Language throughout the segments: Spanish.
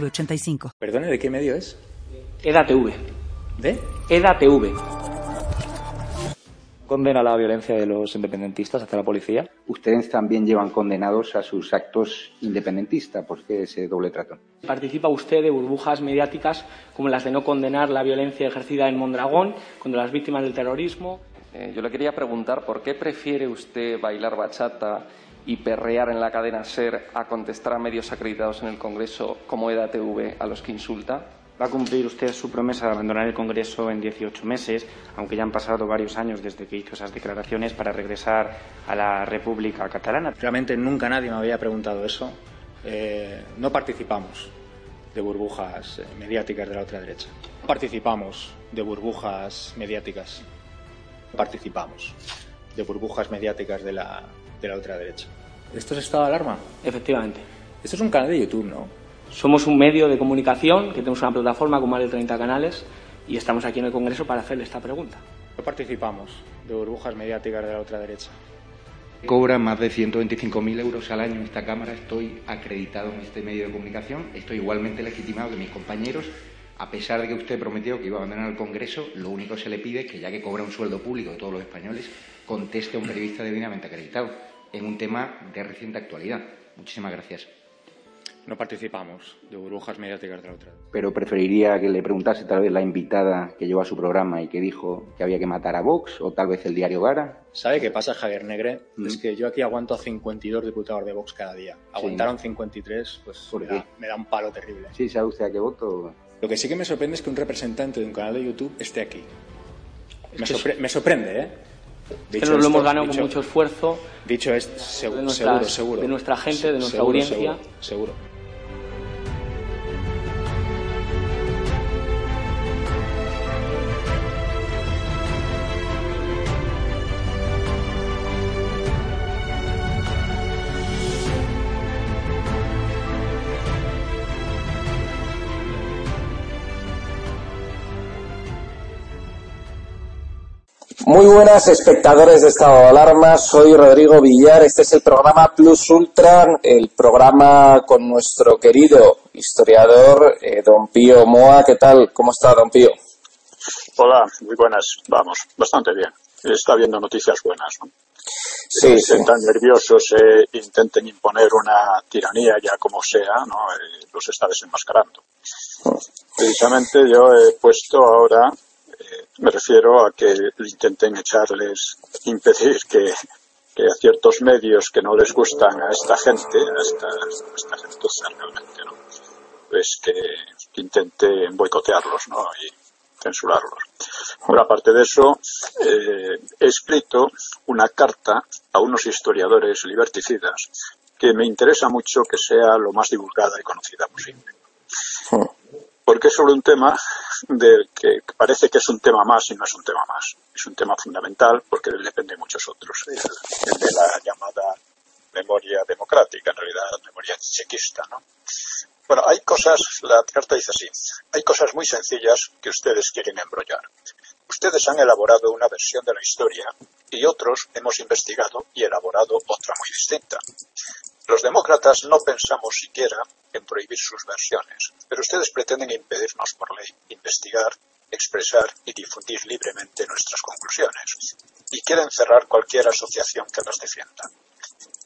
906985. Perdone, ¿de qué medio es? EDATV. ¿De? EDATV. ¿Condena la violencia de los independentistas hacia la policía? Ustedes también llevan condenados a sus actos independentistas. ¿Por qué ese doble trato? Participa usted de burbujas mediáticas como las de no condenar la violencia ejercida en Mondragón contra las víctimas del terrorismo. Eh, yo le quería preguntar por qué prefiere usted bailar bachata y perrear en la cadena SER a contestar a medios acreditados en el Congreso como EDATV a los que insulta? Va a cumplir usted su promesa de abandonar el Congreso en 18 meses, aunque ya han pasado varios años desde que hizo esas declaraciones para regresar a la República Catalana. Realmente nunca nadie me había preguntado eso. Eh, no participamos de burbujas eh, mediáticas de la otra derecha. Participamos de burbujas mediáticas. Participamos de burbujas mediáticas de la, de la otra derecha. ¿Esto es estado de alarma? Efectivamente. Esto es un canal de YouTube, ¿no? Somos un medio de comunicación que tenemos una plataforma con más de 30 canales y estamos aquí en el Congreso para hacerle esta pregunta. No participamos de burbujas mediáticas de la otra derecha. Cobra más de 125.000 euros al año en esta Cámara. Estoy acreditado en este medio de comunicación. Estoy igualmente legitimado que mis compañeros. A pesar de que usted prometió que iba a abandonar el Congreso, lo único que se le pide es que, ya que cobra un sueldo público de todos los españoles, conteste a un periodista debidamente acreditado en un tema de reciente actualidad. Muchísimas gracias. No participamos de burbujas mediáticas de la otra. Pero preferiría que le preguntase tal vez la invitada que llevó a su programa y que dijo que había que matar a Vox o tal vez el diario Gara. ¿Sabe qué pasa, Javier Negre? Es que yo aquí aguanto a 52 diputados de Vox cada día. Aguantaron 53, pues ¿Por me qué? da, me da un palo terrible. Sí, ¿sabe usted a qué voto? Lo que sí que me sorprende es que un representante de un canal de YouTube esté aquí. Me, sorpre- me sorprende, ¿eh? Dicho lo hemos ganado dicho- con mucho esfuerzo Dicho es seguro, nuestras- seguro, seguro. de nuestra gente, de nuestra Seguro, audiencia. Seguro, seguro. Muy buenas espectadores de Estado de Alarma, soy Rodrigo Villar, este es el programa Plus Ultra, el programa con nuestro querido historiador eh, Don Pío Moa. ¿Qué tal? ¿Cómo está Don Pío? Hola, muy buenas. Vamos, bastante bien. Está viendo noticias buenas. ¿no? Sí, sí. Están nerviosos, eh, intenten imponer una tiranía ya como sea, ¿no? Eh, los está desenmascarando. Precisamente yo he puesto ahora, eh, me refiero a que intenten echarles, impedir que, que a ciertos medios que no les gustan a esta gente, a esta, a esta gentuza realmente, ¿no? Pues que, que intenten boicotearlos, ¿no? Y censurarlos. Pero aparte de eso, eh, he escrito una carta a unos historiadores liberticidas que me interesa mucho que sea lo más divulgada y conocida posible. Porque es sobre un tema del que parece que es un tema más y no es un tema más. Es un tema fundamental porque de él dependen muchos otros. El de la llamada memoria democrática, en realidad memoria chequista, ¿no? Bueno, hay cosas, la carta dice así, hay cosas muy sencillas que ustedes quieren embrollar. Ustedes han elaborado una versión de la historia y otros hemos investigado y elaborado otra muy distinta. Los demócratas no pensamos siquiera en prohibir sus versiones, pero ustedes pretenden impedirnos por ley investigar, expresar y difundir libremente nuestras conclusiones y quieren cerrar cualquier asociación que las defienda.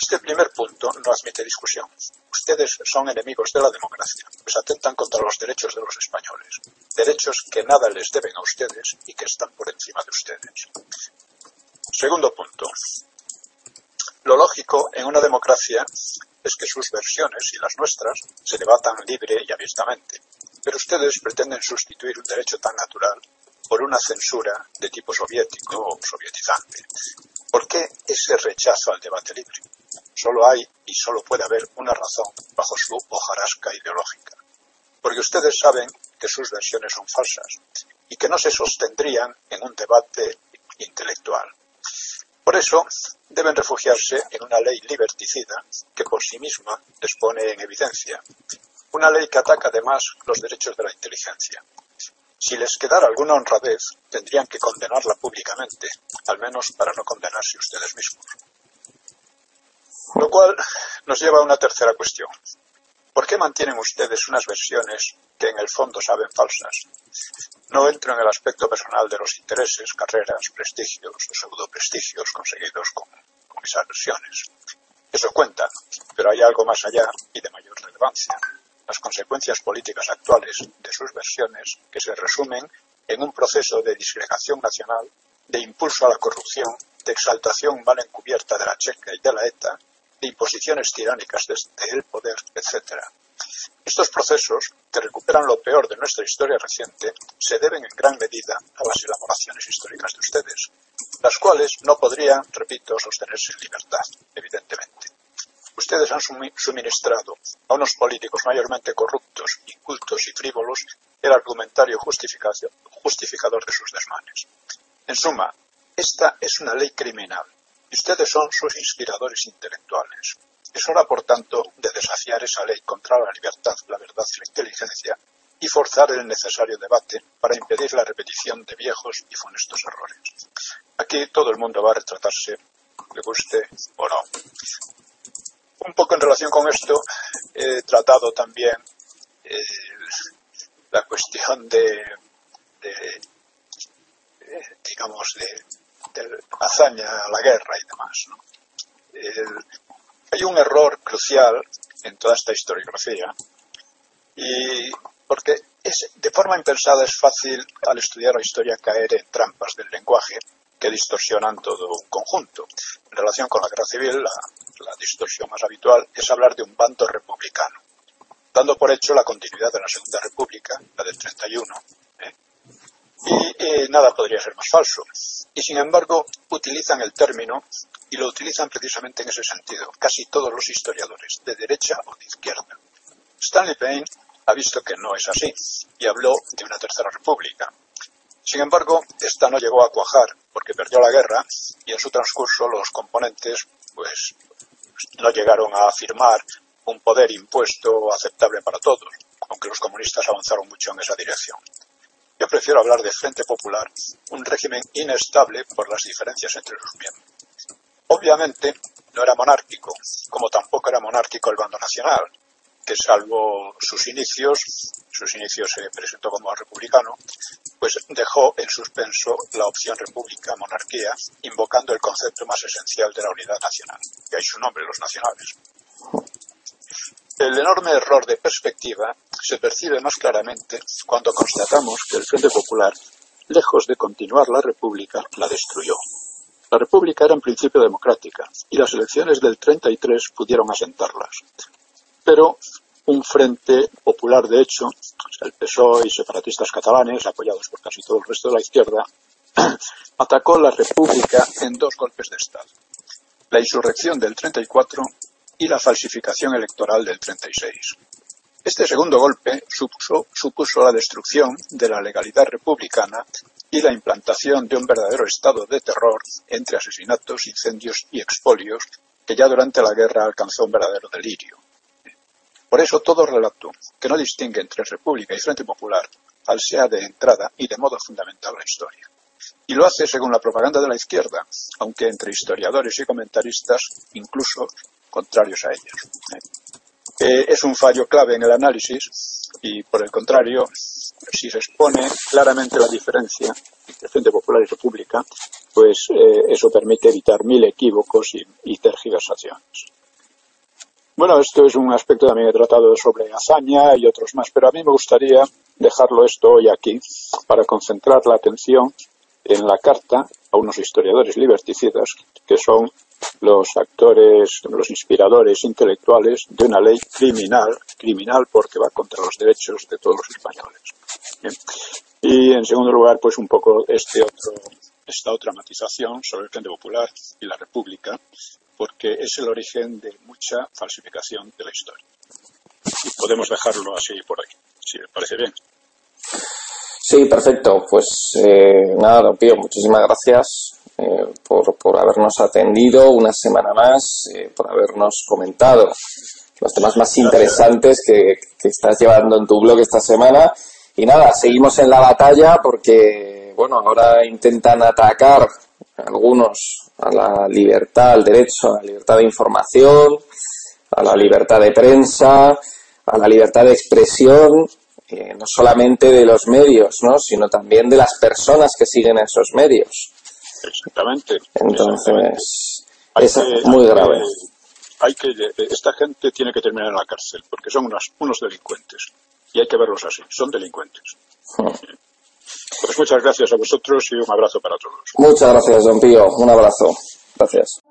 Este primer punto no admite discusión. Ustedes son enemigos de la democracia, pues atentan contra los derechos de los españoles, derechos que nada les deben a ustedes y que están por encima de ustedes. Segundo punto. Lo lógico en una democracia es que sus versiones y las nuestras se debatan libre y abiertamente, pero ustedes pretenden sustituir un derecho tan natural por una censura de tipo soviético o sovietizante. ¿Por qué ese rechazo al debate libre? Solo hay y solo puede haber una razón bajo su hojarasca ideológica. porque ustedes saben que sus versiones son falsas y que no se sostendrían en un debate intelectual. Por eso deben refugiarse en una ley liberticida que por sí misma les pone en evidencia. Una ley que ataca además los derechos de la inteligencia. Si les quedara alguna honradez, tendrían que condenarla públicamente, al menos para no condenarse ustedes mismos. Lo cual nos lleva a una tercera cuestión. ¿Por qué mantienen ustedes unas versiones que en el fondo saben falsas? No entro en el aspecto personal de los intereses, carreras, prestigios o pseudoprestigios conseguidos con, esas versiones. Eso cuenta, pero hay algo más allá y de mayor relevancia. Las consecuencias políticas actuales de sus versiones que se resumen en un proceso de disgregación nacional, de impulso a la corrupción, de exaltación mal encubierta de la Checa y de la ETA, de imposiciones tiránicas desde el poder, etc. Estos procesos, que recuperan lo peor de nuestra historia reciente, se deben en gran medida a las elaboraciones históricas de ustedes, las cuales no podrían, repito, sostenerse en libertad, evidentemente. Ustedes han suministrado a unos políticos mayormente corruptos, incultos y frívolos el argumentario justificador de sus desmanes. En suma, esta es una ley criminal y ustedes son sus inspiradores intelectuales. Es hora, por tanto, de desafiar esa ley contra la libertad, la verdad y la inteligencia y forzar el necesario debate para impedir la repetición de viejos y funestos errores. Aquí todo el mundo va a retratarse, le guste o no. Un poco en relación con esto, he tratado también eh, la cuestión de, de digamos, de hazaña a la guerra y demás. Hay un error crucial en toda esta historiografía y porque es, de forma impensada es fácil al estudiar la historia caer en trampas del lenguaje que distorsionan todo un conjunto. En relación con la guerra civil, la, distorsión más habitual es hablar de un bando republicano, dando por hecho la continuidad de la Segunda República, la del 31, y nada podría ser más falso. Y sin embargo, utilizan el término y lo utilizan precisamente en ese sentido, casi todos los historiadores, de derecha o de izquierda. Stanley Payne ha visto que no es así y habló de una tercera república. Sin embargo, esta no llegó a cuajar porque perdió la guerra y en su transcurso los componentes pues no llegaron a afirmar un poder impuesto aceptable para todos, aunque los comunistas avanzaron mucho en esa dirección. Yo prefiero hablar de Frente Popular, un régimen inestable por las diferencias entre sus miembros. Obviamente no era monárquico, como tampoco era monárquico el bando nacional, que salvo sus inicios, sus inicios se presentó como republicano, pues dejó en suspenso la opción república-monarquía, invocando el concepto más esencial de la unidad nacional, que hay su nombre, los nacionales. El enorme error de perspectiva se percibe más claramente cuando constatamos que el Frente Popular, lejos de continuar la República, la destruyó. La República era en principio democrática y las elecciones del 33 pudieron asentarlas. Pero un Frente Popular, de hecho, el PSOE y separatistas catalanes, apoyados por casi todo el resto de la izquierda, atacó la República en dos golpes de Estado. La insurrección del 34 y la falsificación electoral del 36. Este segundo golpe supuso, la destrucción de la legalidad republicana y la implantación de un verdadero estado de terror entre asesinatos, incendios y expolios que ya durante la guerra alcanzó un verdadero delirio. Por eso todo relato que no distingue entre República y Frente Popular al sea de entrada y de modo fundamental la historia. Y lo hace según la propaganda de la izquierda, aunque entre historiadores y comentaristas incluso contrarios a ellos. Eh, es un fallo clave en el análisis y, por el contrario, si se expone claramente la diferencia entre Frente Popular y República, pues eh, eso permite evitar mil equívocos y, y, tergiversaciones. Bueno, esto es un aspecto también he tratado sobre hazaña y otros más, pero a mí me gustaría dejarlo esto hoy aquí para concentrar la atención en la carta a unos historiadores liberticidas que son los actores, los inspiradores intelectuales de una ley criminal, criminal porque va contra los derechos de todos los españoles. Y en segundo lugar, pues un poco este otro, esta otra matización sobre el Frente Popular y la República, porque es el origen de mucha falsificación de la historia. Y podemos dejarlo así por hoy. si le parece bien. Sí, perfecto. Pues eh, nada, don Pío, muchísimas gracias eh, por, por, habernos atendido una semana más, eh, por habernos comentado los temas más interesantes que, que, estás llevando en tu blog esta semana. Y nada, seguimos en la batalla porque, bueno, ahora intentan atacar algunos a la libertad, al derecho a la libertad de información, a la libertad de prensa, a la libertad de expresión, eh, no solamente de los medios, ¿no? sino también de las personas que siguen esos medios. Exactamente. Entonces, es muy grave. hay que, esta gente tiene que terminar en la cárcel, porque son unos, unos delincuentes. Y hay que verlos así, son delincuentes. Hmm. Pues muchas gracias a vosotros y un abrazo para todos. Muchas gracias, don Pío. Un abrazo. Gracias.